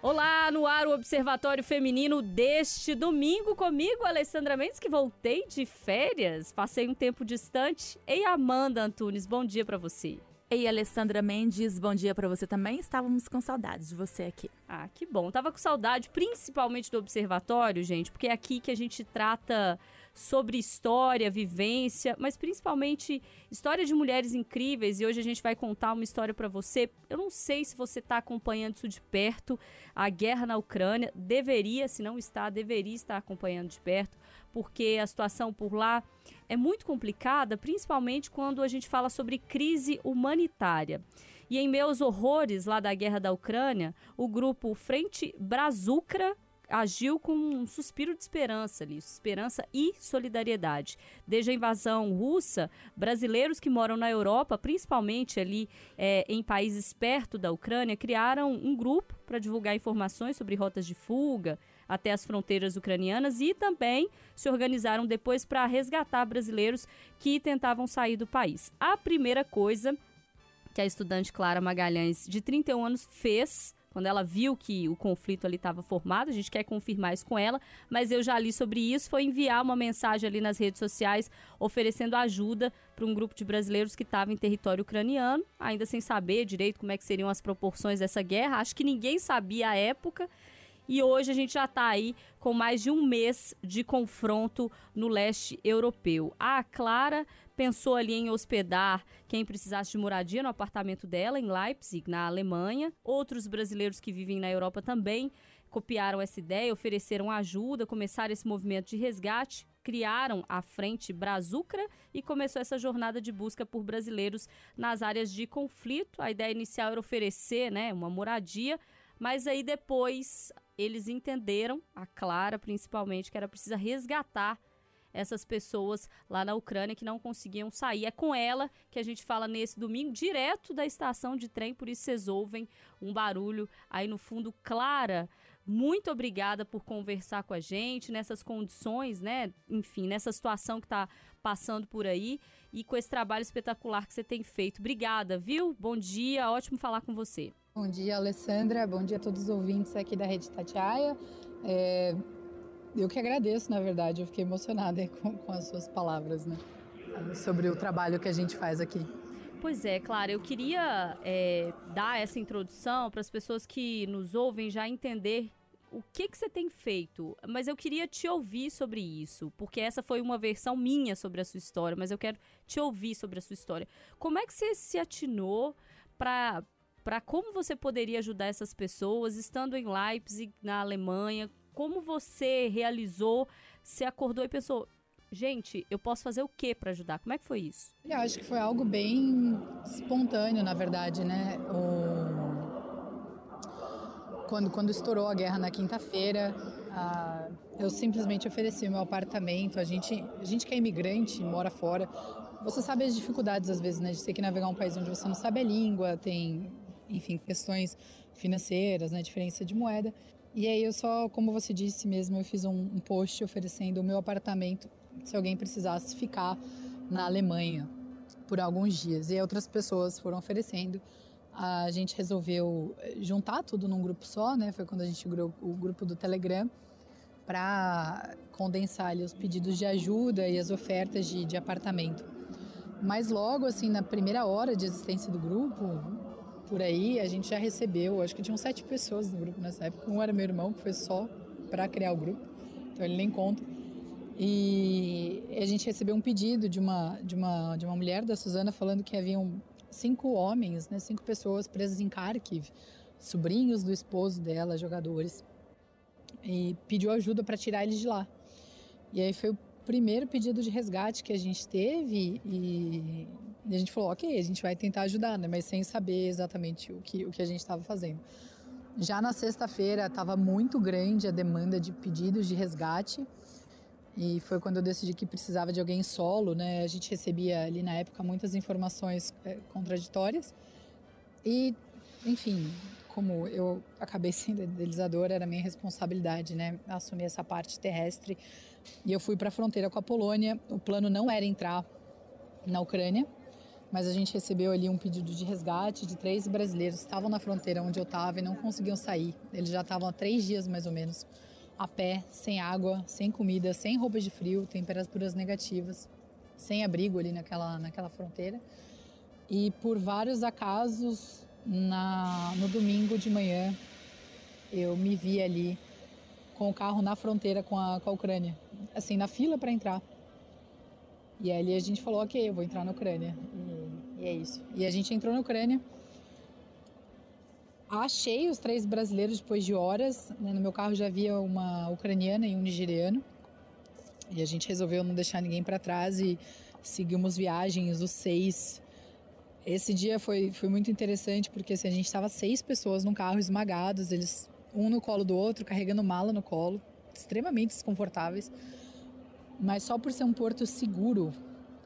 Olá, no ar o Observatório Feminino deste domingo comigo, Alessandra Mendes, que voltei de férias, passei um tempo distante. Ei, Amanda Antunes, bom dia para você. Ei, Alessandra Mendes, bom dia para você também. Estávamos com saudades de você aqui. Ah, que bom. Tava com saudade, principalmente do observatório, gente, porque é aqui que a gente trata sobre história, vivência, mas principalmente história de mulheres incríveis. E hoje a gente vai contar uma história para você. Eu não sei se você está acompanhando isso de perto, a guerra na Ucrânia. Deveria, se não está, deveria estar acompanhando de perto, porque a situação por lá é muito complicada, principalmente quando a gente fala sobre crise humanitária. E em meus horrores lá da guerra da Ucrânia, o grupo Frente Brazucra agiu com um suspiro de esperança ali, esperança e solidariedade. Desde a invasão russa, brasileiros que moram na Europa, principalmente ali é, em países perto da Ucrânia, criaram um grupo para divulgar informações sobre rotas de fuga, até as fronteiras ucranianas e também se organizaram depois para resgatar brasileiros que tentavam sair do país. A primeira coisa que a estudante Clara Magalhães, de 31 anos, fez quando ela viu que o conflito ali estava formado, a gente quer confirmar isso com ela, mas eu já li sobre isso, foi enviar uma mensagem ali nas redes sociais oferecendo ajuda para um grupo de brasileiros que estava em território ucraniano, ainda sem saber direito como é que seriam as proporções dessa guerra, acho que ninguém sabia à época, e hoje a gente já está aí com mais de um mês de confronto no leste europeu. A Clara pensou ali em hospedar quem precisasse de moradia no apartamento dela em Leipzig, na Alemanha. Outros brasileiros que vivem na Europa também copiaram essa ideia, ofereceram ajuda, começaram esse movimento de resgate criaram a Frente Brazucra e começou essa jornada de busca por brasileiros nas áreas de conflito. A ideia inicial era oferecer né, uma moradia, mas aí depois eles entenderam, a Clara principalmente, que era preciso resgatar essas pessoas lá na Ucrânia que não conseguiam sair. É com ela que a gente fala nesse domingo, direto da estação de trem, por isso vocês ouvem um barulho aí no fundo. Clara, muito obrigada por conversar com a gente nessas condições, né? Enfim, nessa situação que está passando por aí e com esse trabalho espetacular que você tem feito. Obrigada, viu? Bom dia, ótimo falar com você. Bom dia, Alessandra. Bom dia a todos os ouvintes aqui da Rede Tatiaia. É, eu que agradeço, na verdade. Eu fiquei emocionada com, com as suas palavras, né? Sobre o trabalho que a gente faz aqui. Pois é, Clara, eu queria é, dar essa introdução para as pessoas que nos ouvem já entender o que, que você tem feito, mas eu queria te ouvir sobre isso, porque essa foi uma versão minha sobre a sua história, mas eu quero te ouvir sobre a sua história. Como é que você se atinou para para como você poderia ajudar essas pessoas estando em Leipzig, na Alemanha. Como você realizou, se acordou e pensou, gente, eu posso fazer o que para ajudar? Como é que foi isso? Eu acho que foi algo bem espontâneo, na verdade, né? O... Quando, quando estourou a guerra na quinta-feira, eu simplesmente ofereci o meu apartamento. A gente, a gente que é imigrante, mora fora, você sabe as dificuldades às vezes, né? De ter que navegar um país onde você não sabe a língua, tem enfim, questões financeiras, né, diferença de moeda. E aí eu só, como você disse mesmo, eu fiz um, um post oferecendo o meu apartamento se alguém precisasse ficar na Alemanha por alguns dias. E outras pessoas foram oferecendo. A gente resolveu eh, juntar tudo num grupo só, né? Foi quando a gente criou o grupo do Telegram para condensar ali os pedidos de ajuda e as ofertas de, de apartamento. Mas logo, assim, na primeira hora de existência do grupo, por aí, a gente já recebeu, acho que tinham sete pessoas no grupo nessa época. Um era meu irmão, que foi só para criar o grupo, então ele nem conta. E a gente recebeu um pedido de uma, de uma, de uma mulher, da Suzana, falando que haviam cinco homens, né, cinco pessoas presas em Kharkiv, sobrinhos do esposo dela, jogadores, e pediu ajuda para tirar eles de lá. E aí foi o primeiro pedido de resgate que a gente teve e e a gente falou, ok, a gente vai tentar ajudar, né? Mas sem saber exatamente o que, o que a gente estava fazendo. Já na sexta-feira estava muito grande a demanda de pedidos de resgate e foi quando eu decidi que precisava de alguém solo, né? A gente recebia ali na época muitas informações é, contraditórias e, enfim, como eu acabei sendo idealizadora, era minha responsabilidade, né? Assumir essa parte terrestre e eu fui para a fronteira com a Polônia. O plano não era entrar na Ucrânia, mas a gente recebeu ali um pedido de resgate de três brasileiros que estavam na fronteira onde eu estava e não conseguiam sair. Eles já estavam há três dias mais ou menos, a pé, sem água, sem comida, sem roupa de frio, temperaturas negativas, sem abrigo ali naquela, naquela fronteira. E por vários acasos, na, no domingo de manhã, eu me vi ali com o carro na fronteira com a, com a Ucrânia, assim, na fila para entrar. E ali a gente falou, ok, eu vou entrar na Ucrânia. E, e é isso. E a gente entrou na Ucrânia. Achei os três brasileiros depois de horas. Né? No meu carro já havia uma ucraniana e um nigeriano. E a gente resolveu não deixar ninguém para trás e seguimos viagens, os seis. Esse dia foi, foi muito interessante porque assim, a gente estava seis pessoas num carro esmagados, eles um no colo do outro, carregando mala no colo, extremamente desconfortáveis. Mas só por ser um porto seguro,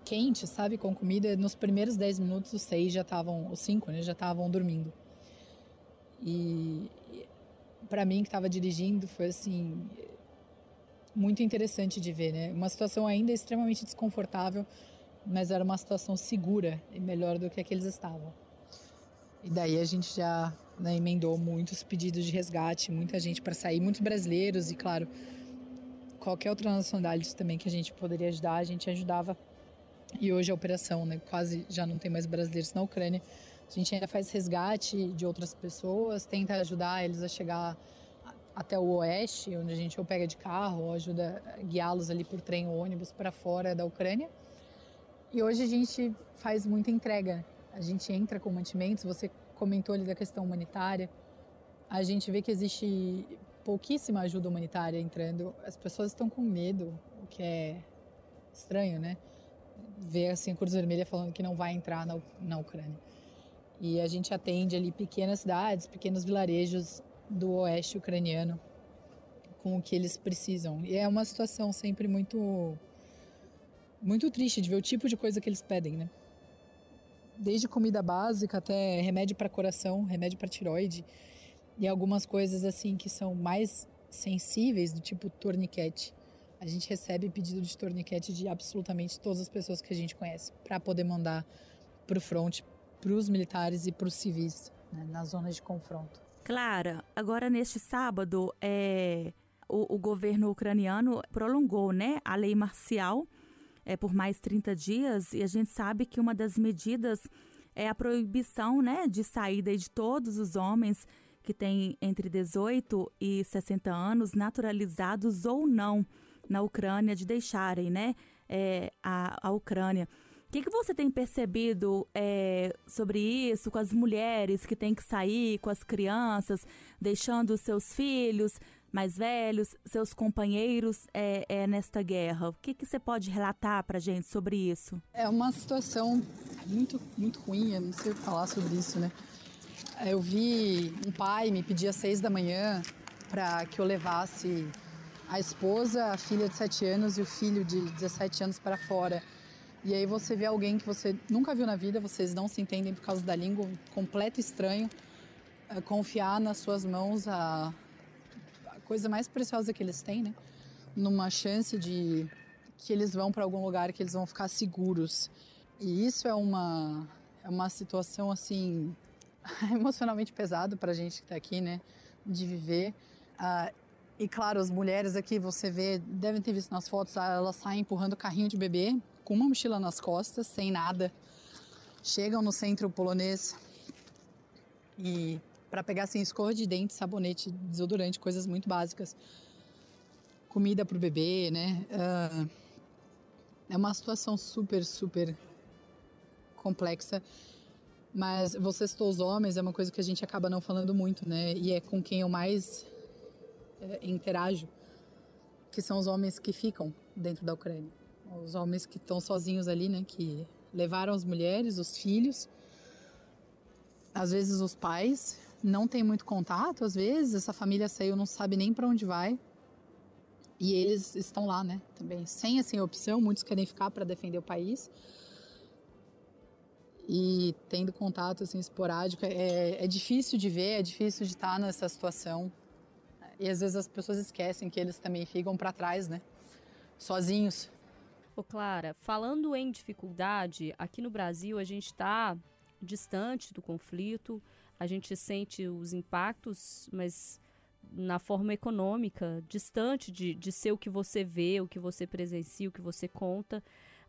quente, sabe, com comida, nos primeiros 10 minutos os seis já estavam, os cinco, né, já estavam dormindo. E para mim que estava dirigindo foi assim muito interessante de ver, né? Uma situação ainda extremamente desconfortável, mas era uma situação segura e melhor do que a que eles estavam. E daí a gente já né, emendou muitos pedidos de resgate, muita gente para sair, muitos brasileiros e claro qualquer outra nacionalidade também que a gente poderia ajudar, a gente ajudava. E hoje a operação, né, quase já não tem mais brasileiros na Ucrânia. A gente ainda faz resgate de outras pessoas, tenta ajudar eles a chegar até o oeste, onde a gente ou pega de carro ou ajuda a guiá-los ali por trem ou ônibus para fora da Ucrânia. E hoje a gente faz muita entrega. A gente entra com mantimentos, você comentou ali da questão humanitária. A gente vê que existe pouquíssima ajuda humanitária entrando. As pessoas estão com medo, o que é estranho, né? Ver assim a Cruz Vermelha falando que não vai entrar na, na Ucrânia. E a gente atende ali pequenas cidades, pequenos vilarejos do oeste ucraniano com o que eles precisam. E é uma situação sempre muito muito triste de ver o tipo de coisa que eles pedem, né? Desde comida básica até remédio para coração, remédio para tiroide e algumas coisas assim que são mais sensíveis, do tipo torniquete. A gente recebe pedido de torniquete de absolutamente todas as pessoas que a gente conhece para poder mandar para o front, para os militares e para os civis né, nas zonas de confronto. Clara, agora neste sábado, é, o, o governo ucraniano prolongou né, a lei marcial é, por mais 30 dias e a gente sabe que uma das medidas é a proibição né, de saída de todos os homens que têm entre 18 e 60 anos, naturalizados ou não na Ucrânia, de deixarem né, é, a, a Ucrânia. O que, que você tem percebido é, sobre isso, com as mulheres que têm que sair, com as crianças, deixando seus filhos mais velhos, seus companheiros é, é nesta guerra? O que, que você pode relatar para gente sobre isso? É uma situação muito, muito ruim, eu não sei falar sobre isso, né? Eu vi um pai me pedir às seis da manhã para que eu levasse a esposa, a filha de sete anos e o filho de 17 anos para fora. E aí você vê alguém que você nunca viu na vida, vocês não se entendem por causa da língua, um completo estranho, é, confiar nas suas mãos a, a coisa mais preciosa que eles têm, né? Numa chance de que eles vão para algum lugar que eles vão ficar seguros. E isso é uma é uma situação assim emocionalmente pesado para a gente que está aqui, né? De viver. Uh, e claro, as mulheres aqui, você vê, devem ter visto nas fotos, ah, elas saem empurrando carrinho de bebê, com uma mochila nas costas, sem nada. Chegam no centro polonês e para pegar assim, escova de dente, sabonete, desodorante, coisas muito básicas. Comida para o bebê, né? Uh, é uma situação super, super complexa mas você citou os homens, é uma coisa que a gente acaba não falando muito, né? E é com quem eu mais interajo, que são os homens que ficam dentro da Ucrânia. Os homens que estão sozinhos ali, né? Que levaram as mulheres, os filhos, às vezes os pais, não tem muito contato, às vezes essa família saiu, não sabe nem para onde vai. E eles estão lá, né? Também sem assim opção, muitos querem ficar para defender o país e tendo contato assim esporádico é, é difícil de ver, é difícil de estar nessa situação e às vezes as pessoas esquecem que eles também ficam para trás, né? Sozinhos Ô Clara, falando em dificuldade, aqui no Brasil a gente está distante do conflito, a gente sente os impactos, mas na forma econômica, distante de, de ser o que você vê, o que você presencia, o que você conta.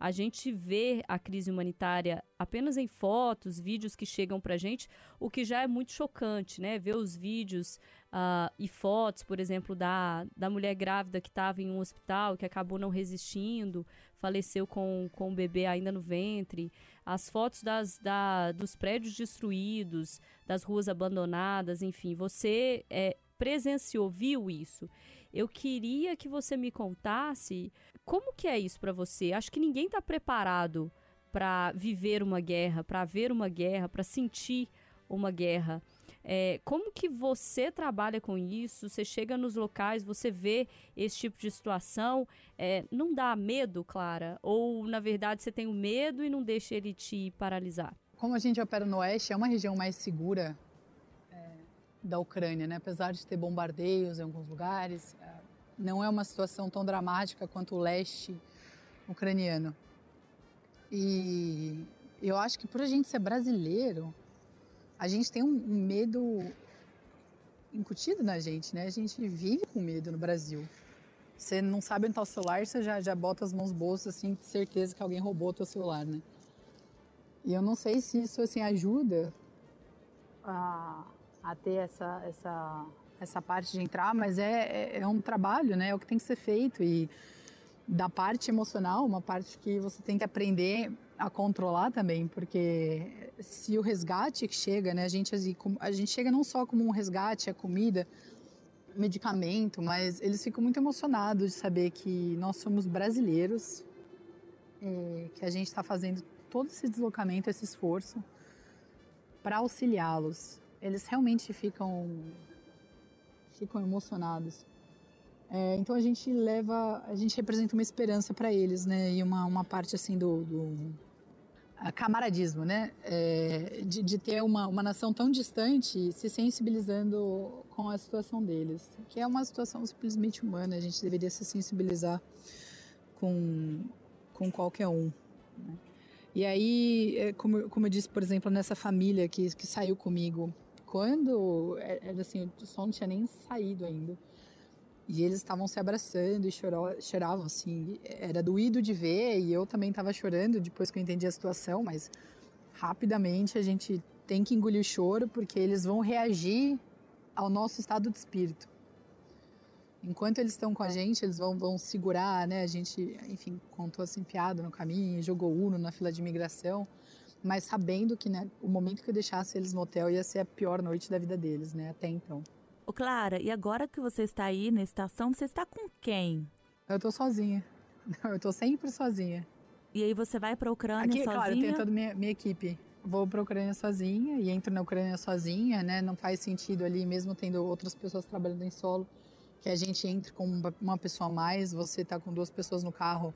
A gente vê a crise humanitária apenas em fotos, vídeos que chegam pra gente, o que já é muito chocante, né? Ver os vídeos uh, e fotos, por exemplo, da, da mulher grávida que estava em um hospital, que acabou não resistindo, faleceu com, com o bebê ainda no ventre, as fotos das, da, dos prédios destruídos, das ruas abandonadas, enfim, você é, presenciou, viu isso. Eu queria que você me contasse como que é isso para você. Acho que ninguém está preparado para viver uma guerra, para ver uma guerra, para sentir uma guerra. É, como que você trabalha com isso? Você chega nos locais, você vê esse tipo de situação, é, não dá medo, Clara? Ou na verdade você tem o medo e não deixa ele te paralisar? Como a gente opera no oeste, é uma região mais segura da Ucrânia, né? apesar de ter bombardeios em alguns lugares, é, não é uma situação tão dramática quanto o leste ucraniano. E eu acho que por a gente ser brasileiro, a gente tem um medo incutido na gente, né? A gente vive com medo no Brasil. Você não sabe onde está o celular, você já, já bota as mãos bolso, assim, de certeza que alguém roubou o teu celular, né? E eu não sei se isso, assim, ajuda a, a ter essa, essa, essa parte de entrar, mas é, é, é um trabalho, né? É o que tem que ser feito. E da parte emocional, uma parte que você tem que aprender a controlar também, porque se o resgate chega, né? A gente, a gente chega não só como um resgate, a comida, medicamento, mas eles ficam muito emocionados de saber que nós somos brasileiros, que a gente está fazendo todo esse deslocamento, esse esforço para auxiliá-los eles realmente ficam ficam emocionados. É, então a gente leva, a gente representa uma esperança para eles, né? E uma, uma parte assim do, do camaradismo, né? É, de, de, ter uma, uma nação tão distante se sensibilizando com a situação deles, que é uma situação simplesmente humana. A gente deveria se sensibilizar com, com qualquer um. Né? E aí, é, como, como eu disse, por exemplo, nessa família que, que saiu comigo quando é, era assim, o som não tinha nem saído ainda. E eles estavam se abraçando e chorou, choravam, assim. Era doído de ver e eu também estava chorando depois que eu entendi a situação, mas rapidamente a gente tem que engolir o choro porque eles vão reagir ao nosso estado de espírito. Enquanto eles estão com a gente, eles vão, vão segurar, né? A gente, enfim, contou assim piada no caminho, jogou uno na fila de imigração mas sabendo que né, o momento que eu deixasse eles no hotel ia ser a pior noite da vida deles, né? Até então. Ô Clara, e agora que você está aí na estação, você está com quem? Eu tô sozinha. Eu tô sempre sozinha. E aí você vai pra Ucrânia Aqui, sozinha? Claro, eu tenho toda a minha, minha equipe. Vou pra Ucrânia sozinha e entro na Ucrânia sozinha, né? Não faz sentido ali, mesmo tendo outras pessoas trabalhando em solo, que a gente entre com uma pessoa a mais, você tá com duas pessoas no carro,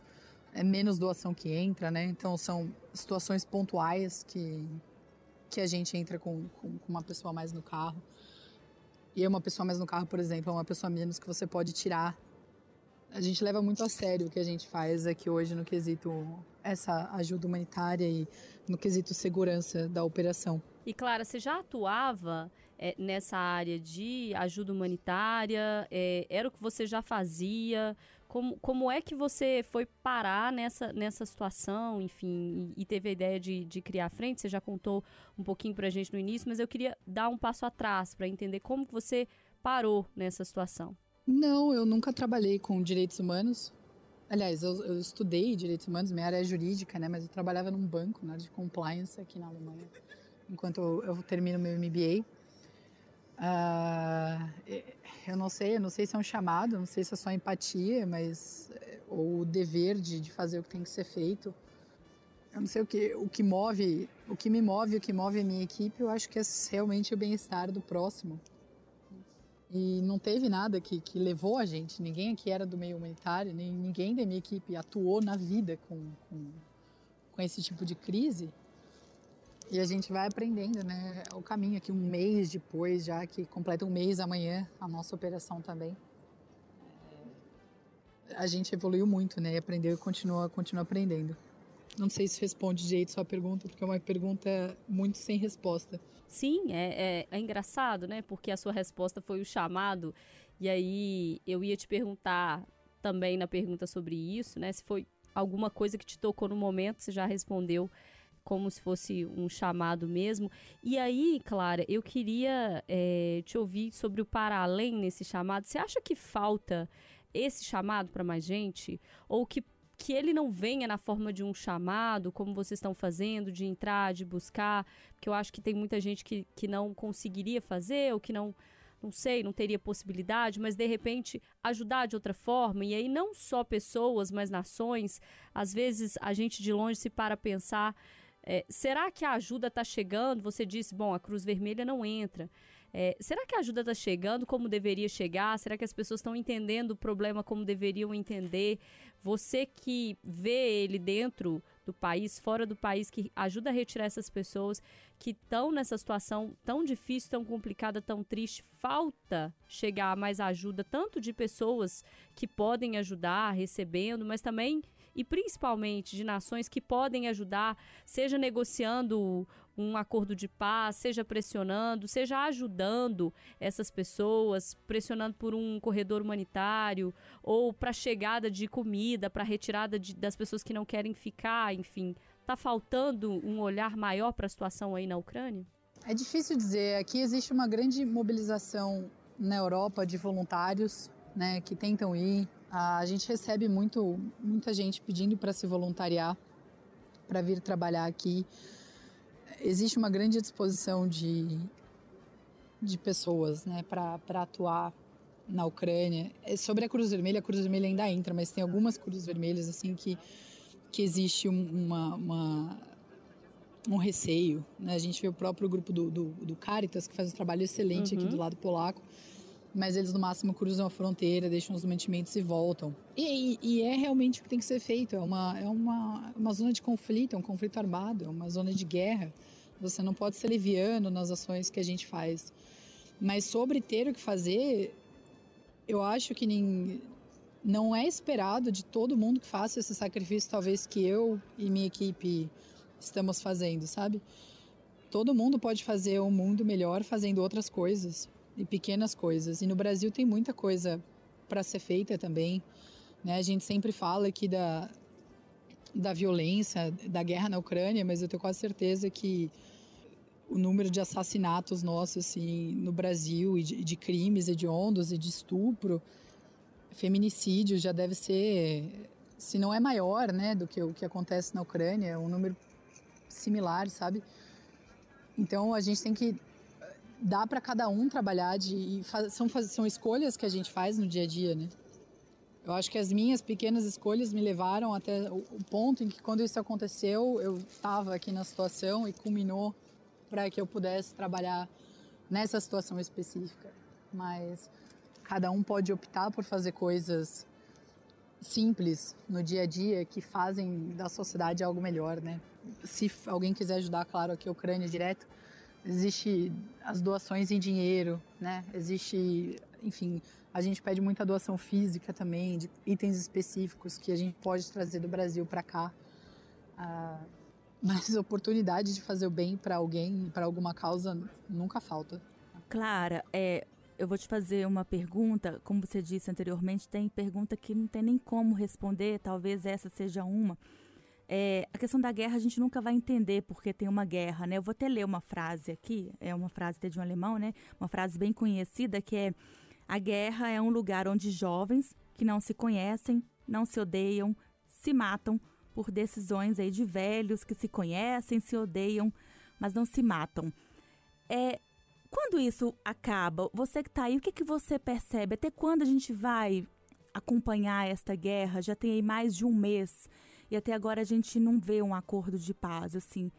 é menos doação que entra, né? Então são situações pontuais que, que a gente entra com, com, com uma pessoa mais no carro. E uma pessoa mais no carro, por exemplo, é uma pessoa menos que você pode tirar. A gente leva muito a sério o que a gente faz aqui hoje no quesito essa ajuda humanitária e no quesito segurança da operação. E Clara, você já atuava é, nessa área de ajuda humanitária? É, era o que você já fazia? Como, como é que você foi parar nessa, nessa situação, enfim, e, e teve a ideia de, de criar a frente? Você já contou um pouquinho para a gente no início, mas eu queria dar um passo atrás para entender como que você parou nessa situação. Não, eu nunca trabalhei com direitos humanos. Aliás, eu, eu, estudei direitos humanos, minha área é jurídica, né? Mas eu trabalhava num banco, na área de compliance aqui na Alemanha, enquanto eu, eu termino meu MBA. Uh, eu não sei, eu não sei se é um chamado, não sei se é só empatia, mas eh, ou o dever de, de fazer o que tem que ser feito. Eu não sei o que o que move, o que me move, o que move a minha equipe, eu acho que é realmente o bem-estar do próximo. E não teve nada que, que levou a gente, ninguém aqui era do meio humanitário, nem ninguém da minha equipe atuou na vida com, com, com esse tipo de crise. E a gente vai aprendendo, né? O caminho aqui, um mês depois, já que completa um mês amanhã, a nossa operação também. a gente evoluiu muito, né? E aprendeu e continua, continua aprendendo. Não sei se responde direito sua pergunta, porque é uma pergunta muito sem resposta. Sim, é, é, é, engraçado, né? Porque a sua resposta foi o chamado. E aí eu ia te perguntar também na pergunta sobre isso, né? Se foi alguma coisa que te tocou no momento, você já respondeu como se fosse um chamado mesmo. E aí, Clara, eu queria é, te ouvir sobre o para além nesse chamado. Você acha que falta esse chamado para mais gente? Ou que, que ele não venha na forma de um chamado, como vocês estão fazendo, de entrar, de buscar? Porque eu acho que tem muita gente que, que não conseguiria fazer, ou que não não sei, não teria possibilidade, mas de repente ajudar de outra forma. E aí não só pessoas, mas nações. Às vezes a gente de longe se para pensar, é, será que a ajuda está chegando? Você disse, bom, a Cruz Vermelha não entra. É, será que a ajuda está chegando como deveria chegar? Será que as pessoas estão entendendo o problema como deveriam entender? Você que vê ele dentro do país, fora do país, que ajuda a retirar essas pessoas que estão nessa situação tão difícil, tão complicada, tão triste, falta chegar mais ajuda, tanto de pessoas que podem ajudar recebendo, mas também e principalmente de nações que podem ajudar, seja negociando um acordo de paz, seja pressionando, seja ajudando essas pessoas, pressionando por um corredor humanitário ou para chegada de comida, para retirada de, das pessoas que não querem ficar, enfim. Está faltando um olhar maior para a situação aí na Ucrânia? É difícil dizer. Aqui existe uma grande mobilização na Europa de voluntários né, que tentam ir. A gente recebe muito, muita gente pedindo para se voluntariar, para vir trabalhar aqui. Existe uma grande disposição de, de pessoas né, para atuar na Ucrânia. É, sobre a Cruz Vermelha, a Cruz Vermelha ainda entra, mas tem algumas Cruzes Vermelhas assim que, que existe uma, uma um receio. Né? A gente vê o próprio grupo do, do, do Caritas, que faz um trabalho excelente uhum. aqui do lado polaco, mas eles no máximo cruzam a fronteira, deixam os mantimentos e voltam. E, e, é realmente o que tem que ser feito. É uma, é uma, uma zona de conflito, é um conflito armado, é uma zona de guerra. Você não pode ser leviano nas ações que a gente faz. Mas sobre ter o que fazer, eu acho que nem, não é esperado de todo mundo que faça esse sacrifício, talvez que eu e minha equipe estamos fazendo, sabe? Todo mundo pode fazer um mundo melhor fazendo outras coisas e pequenas coisas. E no Brasil tem muita coisa para ser feita também. Né? A gente sempre fala aqui da, da violência, da guerra na Ucrânia, mas eu tenho quase certeza que o número de assassinatos nossos assim, no Brasil, e de, de crimes hediondos e de estupro, feminicídio, já deve ser, se não é maior né, do que o que acontece na Ucrânia, é um número similar, sabe? Então a gente tem que dá para cada um trabalhar de são são escolhas que a gente faz no dia a dia, né? Eu acho que as minhas pequenas escolhas me levaram até o ponto em que quando isso aconteceu, eu estava aqui na situação e culminou para que eu pudesse trabalhar nessa situação específica. Mas cada um pode optar por fazer coisas simples no dia a dia que fazem da sociedade algo melhor, né? Se alguém quiser ajudar, claro, aqui a Ucrânia direto, existe as doações em dinheiro, né? Existe, enfim, a gente pede muita doação física também, de itens específicos que a gente pode trazer do Brasil para cá. Ah, mas oportunidade de fazer o bem para alguém, para alguma causa, nunca falta. Clara, é, eu vou te fazer uma pergunta. Como você disse anteriormente, tem pergunta que não tem nem como responder, talvez essa seja uma. É, a questão da guerra a gente nunca vai entender porque tem uma guerra, né? Eu vou até ler uma frase aqui, é uma frase de um alemão, né? Uma frase bem conhecida que é: A guerra é um lugar onde jovens que não se conhecem, não se odeiam, se matam por decisões aí de velhos que se conhecem, se odeiam, mas não se matam. É, quando isso acaba, você que está aí, o que, que você percebe? Até quando a gente vai acompanhar esta guerra? Já tem aí mais de um mês e até agora a gente não vê um acordo de paz, assim.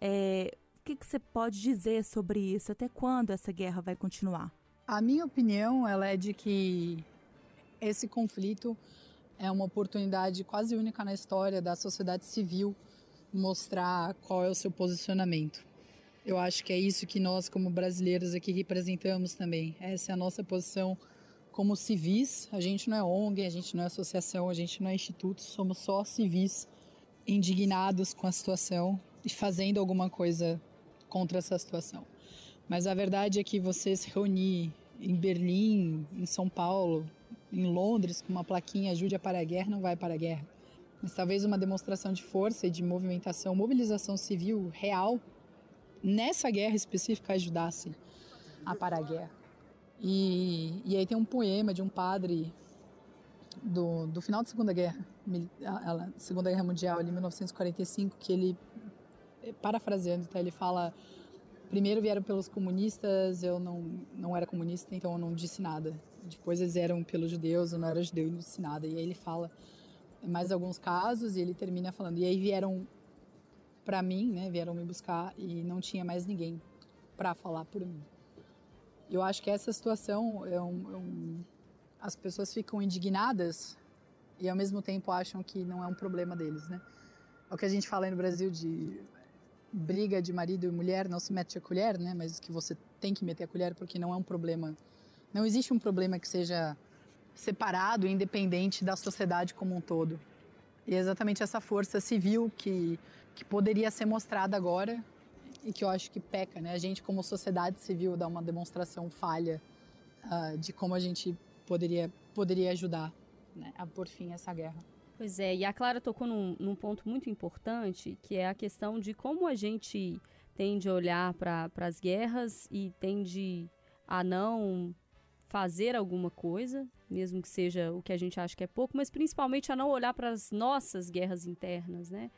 É, o que, que você pode dizer sobre isso? Até quando essa guerra vai continuar? A minha opinião ela é de que esse conflito é uma oportunidade quase única na história da sociedade civil mostrar qual é o seu posicionamento. Eu acho que é isso que nós, como brasileiros aqui, representamos também. Essa é a nossa posição como civis, a gente não é ONG, a gente não é associação, a gente não é instituto, somos só civis indignados com a situação e fazendo alguma coisa contra essa situação. Mas a verdade é que você se reunir em Berlim, em São Paulo, em Londres com uma plaquinha ajude a parar a guerra, não vai para a guerra. Mas talvez uma demonstração de força e de movimentação, mobilização civil real nessa guerra específica ajudasse a parar a guerra. E, e aí tem um poema de um padre do, do final da Segunda Guerra, Segunda Guerra Mundial, ali, 1945, que ele, parafraseando, tá, ele fala: primeiro vieram pelos comunistas, eu não, não era comunista, então eu não disse nada. Depois eles eram pelos judeus, eu não era judeu e não disse nada. E aí ele fala mais alguns casos e ele termina falando: e aí vieram para mim, né, vieram me buscar e não tinha mais ninguém para falar por mim. Eu acho que essa situação é um, é um, as pessoas ficam indignadas e ao mesmo tempo acham que não é um problema deles, né? É o que a gente fala aí no Brasil de briga de marido e mulher, não se mete a colher, né? Mas que você tem que meter a colher porque não é um problema, não existe um problema que seja separado independente da sociedade como um todo. E é exatamente essa força civil que que poderia ser mostrada agora e que eu acho que peca, né? A gente como sociedade civil dá uma demonstração falha uh, de como a gente poderia poderia ajudar né, a pôr fim a essa guerra. Pois é, e a Clara tocou num, num ponto muito importante, que é a questão de como a gente tende a olhar para as guerras e tende a não fazer alguma coisa, mesmo que seja o que a gente acha que é pouco, mas principalmente a não olhar para as nossas guerras internas, né?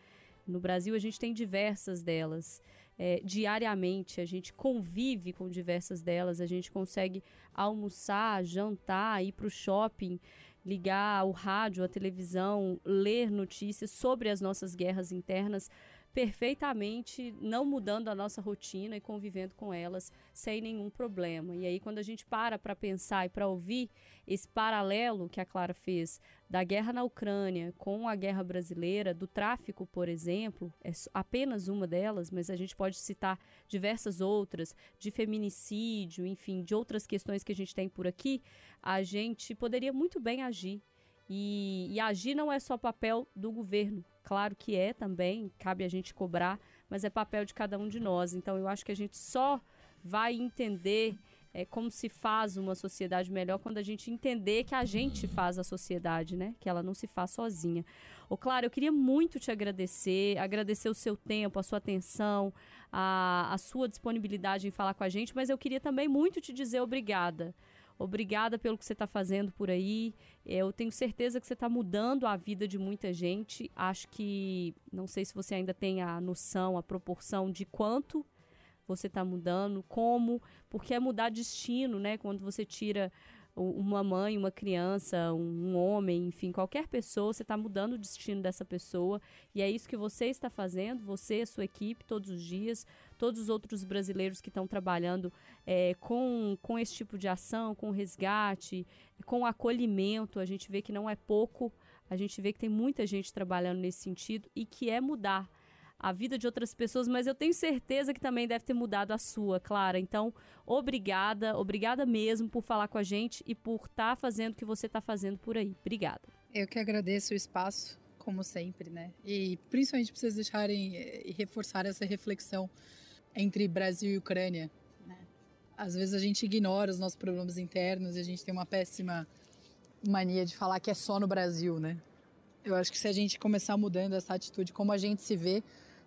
No Brasil, a gente tem diversas delas. É, diariamente, a gente convive com diversas delas, a gente consegue almoçar, jantar, ir para o shopping, ligar o rádio, a televisão, ler notícias sobre as nossas guerras internas perfeitamente, não mudando a nossa rotina e convivendo com elas sem nenhum problema. E aí, quando a gente para para pensar e para ouvir esse paralelo que a Clara fez da guerra na Ucrânia com a guerra brasileira, do tráfico, por exemplo, é apenas uma delas, mas a gente pode citar diversas outras, de feminicídio, enfim, de outras questões que a gente tem por aqui, a gente poderia muito bem agir. E, e agir não é só papel do governo, claro que é também, cabe a gente cobrar, mas é papel de cada um de nós. Então eu acho que a gente só vai entender é, como se faz uma sociedade melhor quando a gente entender que a gente faz a sociedade, né? Que ela não se faz sozinha. Ô, claro, eu queria muito te agradecer, agradecer o seu tempo, a sua atenção, a, a sua disponibilidade em falar com a gente, mas eu queria também muito te dizer obrigada. Obrigada pelo que você está fazendo por aí. Eu tenho certeza que você está mudando a vida de muita gente. Acho que, não sei se você ainda tem a noção, a proporção de quanto você está mudando, como, porque é mudar destino, né? Quando você tira uma mãe, uma criança, um homem, enfim, qualquer pessoa, você está mudando o destino dessa pessoa. E é isso que você está fazendo, você, a sua equipe, todos os dias, todos os outros brasileiros que estão trabalhando é, com, com esse tipo de ação, com resgate, com acolhimento. A gente vê que não é pouco, a gente vê que tem muita gente trabalhando nesse sentido e que é mudar a vida de outras pessoas, mas eu tenho certeza que também deve ter mudado a sua, Clara. Então, obrigada, obrigada mesmo por falar com a gente e por estar tá fazendo o que você está fazendo por aí. Obrigada. Eu que agradeço o espaço, como sempre, né? E principalmente para vocês deixarem eh, e reforçar essa reflexão entre Brasil e Ucrânia. Né? Às vezes a gente ignora os nossos problemas internos e a gente tem uma péssima mania de falar que é só no Brasil, né? Eu acho que se a gente começar mudando essa atitude, como a gente se vê,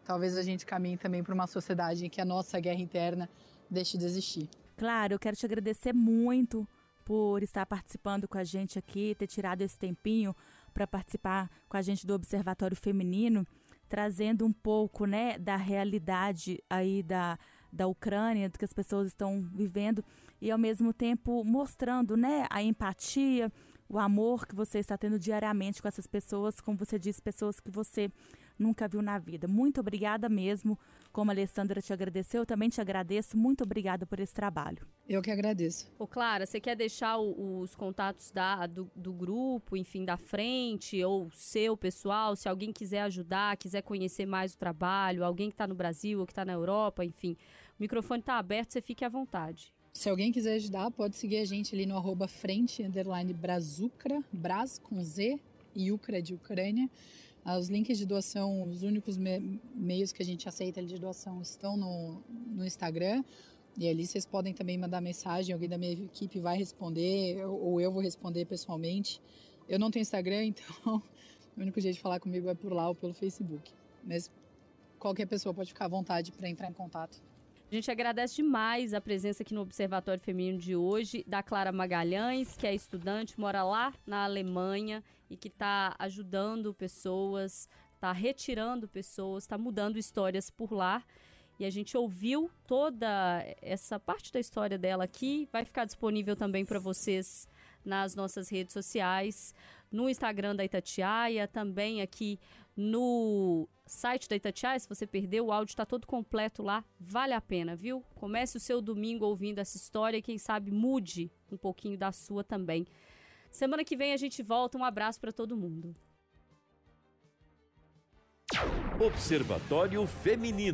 talvez a gente caminhe também para uma sociedade em que a nossa guerra interna deixe de existir. Claro, eu quero te agradecer muito por estar participando com a gente aqui, ter tirado esse tempinho para participar com a gente do Observatório Feminino, trazendo um pouco, né, da realidade aí da, da Ucrânia, do que as pessoas estão vivendo e ao mesmo tempo mostrando, né, a empatia, o amor que você está tendo diariamente com essas pessoas, como você disse, pessoas que você nunca viu na vida. Muito obrigada mesmo. Como a Alessandra te agradeceu, eu também te agradeço. Muito obrigada por esse trabalho. Eu que agradeço. Ô, Clara, você quer deixar o, os contatos da, do, do, grupo, enfim, da frente, ou seu pessoal, se alguém quiser ajudar, quiser conhecer mais o trabalho, alguém que está no Brasil ou que está na Europa, enfim. O microfone está aberto, você fique à vontade. Se alguém quiser ajudar, pode seguir a gente ali no arroba frente, underline brazucra, bras com Z e Ucra de Ucrânia. Os links de doação, os únicos me meios que a gente aceita de doação estão no, no Instagram. E ali vocês podem também mandar mensagem, alguém da minha equipe vai responder, ou eu vou responder pessoalmente. Eu não tenho Instagram, então o único jeito de falar comigo é por lá ou pelo Facebook. Mas qualquer pessoa pode ficar à vontade para entrar em contato. A gente agradece demais a presença aqui no Observatório Feminino de hoje da Clara Magalhães, que é estudante, mora lá na Alemanha e que está ajudando pessoas, está retirando pessoas, está mudando histórias por lá. E a gente ouviu toda essa parte da história dela aqui. Vai ficar disponível também para vocês nas nossas redes sociais, no Instagram da Itatiaia, também aqui no site da Itatiaia. Se você perdeu, o áudio está todo completo lá. Vale a pena, viu? Comece o seu domingo ouvindo essa história e quem sabe mude um pouquinho da sua também. Semana que vem a gente volta. Um abraço para todo mundo. Observatório Feminino